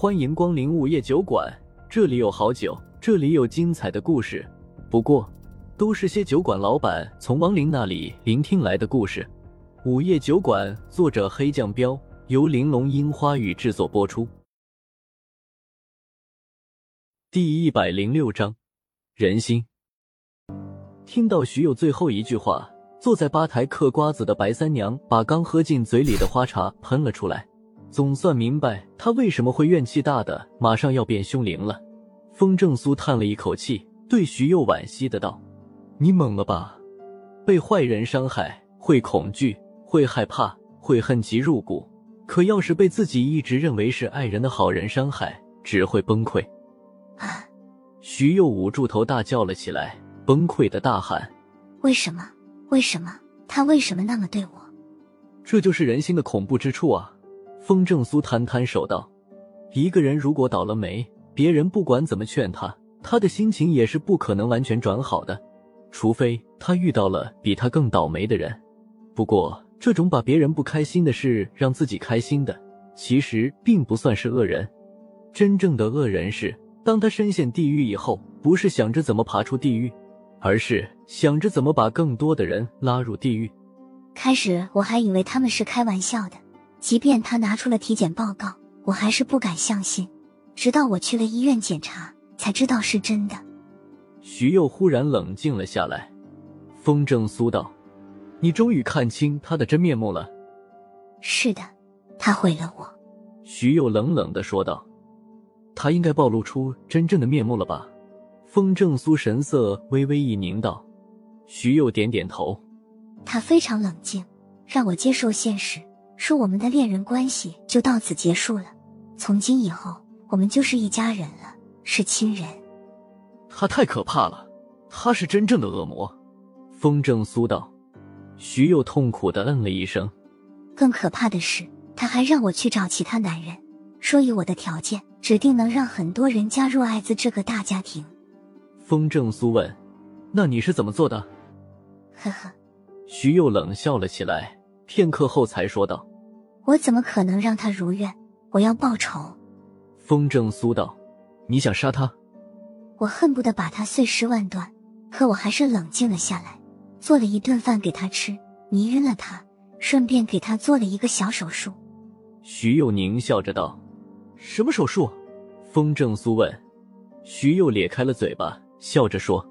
欢迎光临午夜酒馆，这里有好酒，这里有精彩的故事。不过，都是些酒馆老板从亡灵那里聆听来的故事。午夜酒馆，作者黑酱标，由玲珑樱花雨制作播出。第一百零六章，人心。听到徐友最后一句话，坐在吧台嗑瓜子的白三娘把刚喝进嘴里的花茶喷了出来。总算明白他为什么会怨气大的，马上要变凶灵了。风正苏叹了一口气，对徐佑惋惜的道：“你懵了吧？被坏人伤害会恐惧，会害怕，会恨极入骨。可要是被自己一直认为是爱人的好人伤害，只会崩溃。”啊！徐佑捂住头大叫了起来，崩溃的大喊：“为什么？为什么？他为什么那么对我？这就是人心的恐怖之处啊！”风正苏摊摊手道：“一个人如果倒了霉，别人不管怎么劝他，他的心情也是不可能完全转好的，除非他遇到了比他更倒霉的人。不过，这种把别人不开心的事让自己开心的，其实并不算是恶人。真正的恶人是，当他深陷地狱以后，不是想着怎么爬出地狱，而是想着怎么把更多的人拉入地狱。开始我还以为他们是开玩笑的。”即便他拿出了体检报告，我还是不敢相信。直到我去了医院检查，才知道是真的。徐佑忽然冷静了下来。风正苏道：“你终于看清他的真面目了。”“是的，他毁了我。”徐佑冷冷的说道。“他应该暴露出真正的面目了吧？”风正苏神色微微一凝道。徐佑点点头。他非常冷静，让我接受现实。说我们的恋人关系就到此结束了，从今以后我们就是一家人了，是亲人。他太可怕了，他是真正的恶魔。风正苏道，徐佑痛苦的嗯了一声。更可怕的是，他还让我去找其他男人，说以我的条件，指定能让很多人加入艾滋这个大家庭。风正苏问：“那你是怎么做的？”呵呵，徐佑冷笑了起来，片刻后才说道。我怎么可能让他如愿？我要报仇。风正苏道：“你想杀他？”我恨不得把他碎尸万段，可我还是冷静了下来，做了一顿饭给他吃，迷晕了他，顺便给他做了一个小手术。徐佑宁笑着道：“什么手术？”风正苏问。徐佑咧开了嘴巴，笑着说：“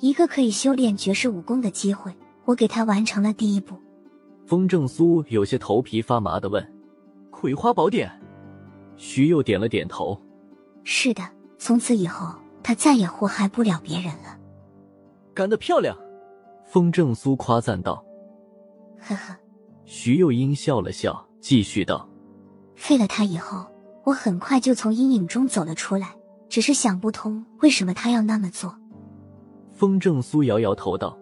一个可以修炼绝世武功的机会，我给他完成了第一步。”风正苏有些头皮发麻的问：“葵花宝典？”徐佑点了点头：“是的，从此以后他再也祸害不了别人了。”干得漂亮！风正苏夸赞道。呵呵，徐幼英笑了笑，继续道：“废了他以后，我很快就从阴影中走了出来，只是想不通为什么他要那么做。”风正苏摇摇头道：“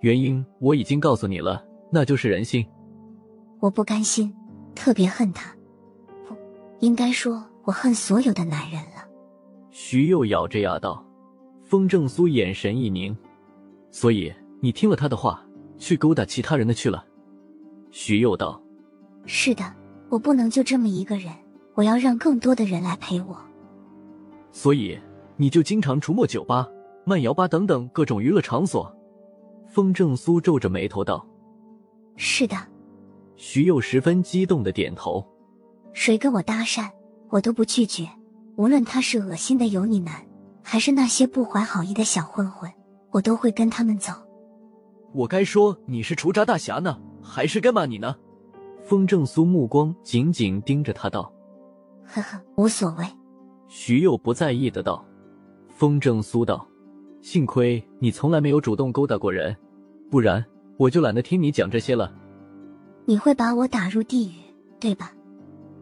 原因我已经告诉你了。”那就是人心，我不甘心，特别恨他，不应该说我恨所有的男人了。徐佑咬着牙道。风正苏眼神一凝，所以你听了他的话，去勾搭其他人的去了。徐佑道：“是的，我不能就这么一个人，我要让更多的人来陪我。所以你就经常出没酒吧、慢摇吧等等各种娱乐场所。”风正苏皱着眉头道。是的，徐佑十分激动的点头。谁跟我搭讪，我都不拒绝，无论他是恶心的油腻男，还是那些不怀好意的小混混，我都会跟他们走。我该说你是除渣大侠呢，还是该骂你呢？风正苏目光紧紧盯着他道：“呵呵，无所谓。”徐佑不在意的道。风正苏道：“幸亏你从来没有主动勾搭过人，不然……”我就懒得听你讲这些了。你会把我打入地狱，对吧？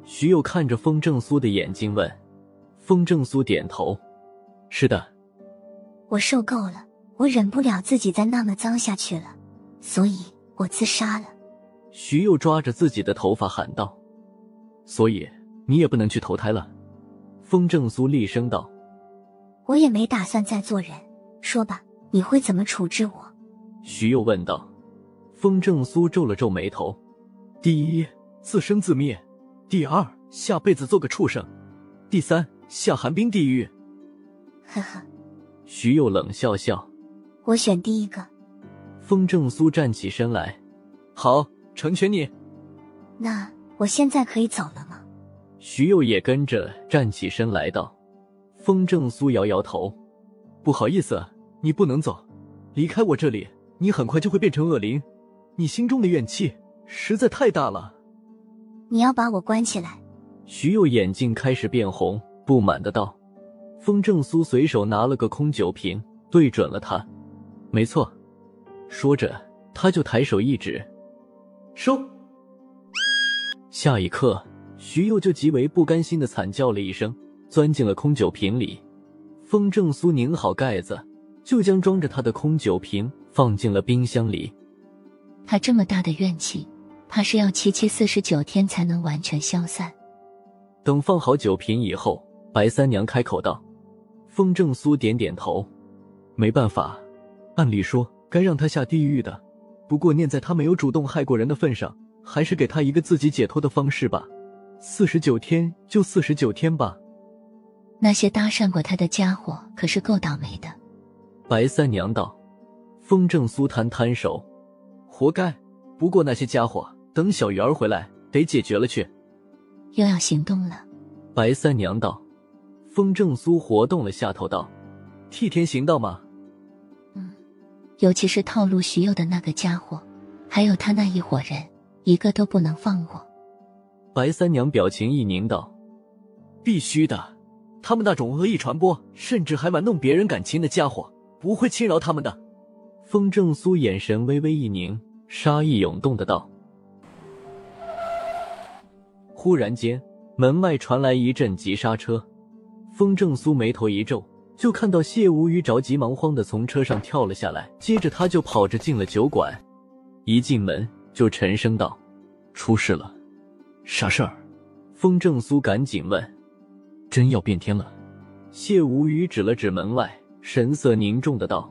徐佑看着风正苏的眼睛问。风正苏点头：“是的。”我受够了，我忍不了自己再那么脏下去了，所以我自杀了。徐佑抓着自己的头发喊道：“所以你也不能去投胎了。”风正苏厉声道：“我也没打算再做人。说吧，你会怎么处置我？”徐佑问道。风正苏皱了皱眉头：“第一，自生自灭；第二，下辈子做个畜生；第三，下寒冰地狱。呵呵，徐佑冷笑笑，我选第一个。风正苏站起身来，好，成全你。那我现在可以走了吗？徐佑也跟着站起身来道。风正苏摇摇头，不好意思，你不能走，离开我这里，你很快就会变成恶灵。你心中的怨气实在太大了。你要把我关起来？徐佑眼睛开始变红，不满的道。风正苏随手拿了个空酒瓶，对准了他。没错，说着他就抬手一指，收。下一刻，徐佑就极为不甘心的惨叫了一声，钻进了空酒瓶里。风正苏拧好盖子，就将装着他的空酒瓶放进了冰箱里。他这么大的怨气。怕是要七七四十九天才能完全消散。等放好酒瓶以后，白三娘开口道：“风正苏点点头，没办法，按理说该让他下地狱的。不过念在他没有主动害过人的份上，还是给他一个自己解脱的方式吧。四十九天就四十九天吧。”那些搭讪过他的家伙可是够倒霉的。白三娘道：“风正苏摊摊手，活该。不过那些家伙……”等小鱼儿回来，得解决了去。又要行动了，白三娘道。风正苏活动了下头道：“替天行道吗。”嗯，尤其是套路徐佑的那个家伙，还有他那一伙人，一个都不能放过。白三娘表情一凝道：“必须的，他们那种恶意传播，甚至还玩弄别人感情的家伙，不会轻饶他们的。”风正苏眼神微微一凝，杀意涌动的道。忽然间，门外传来一阵急刹车。风正苏眉头一皱，就看到谢无虞着急忙慌的从车上跳了下来，接着他就跑着进了酒馆。一进门就沉声道：“出事了，啥事儿？”风正苏赶紧问：“真要变天了？”谢无虞指了指门外，神色凝重的道：“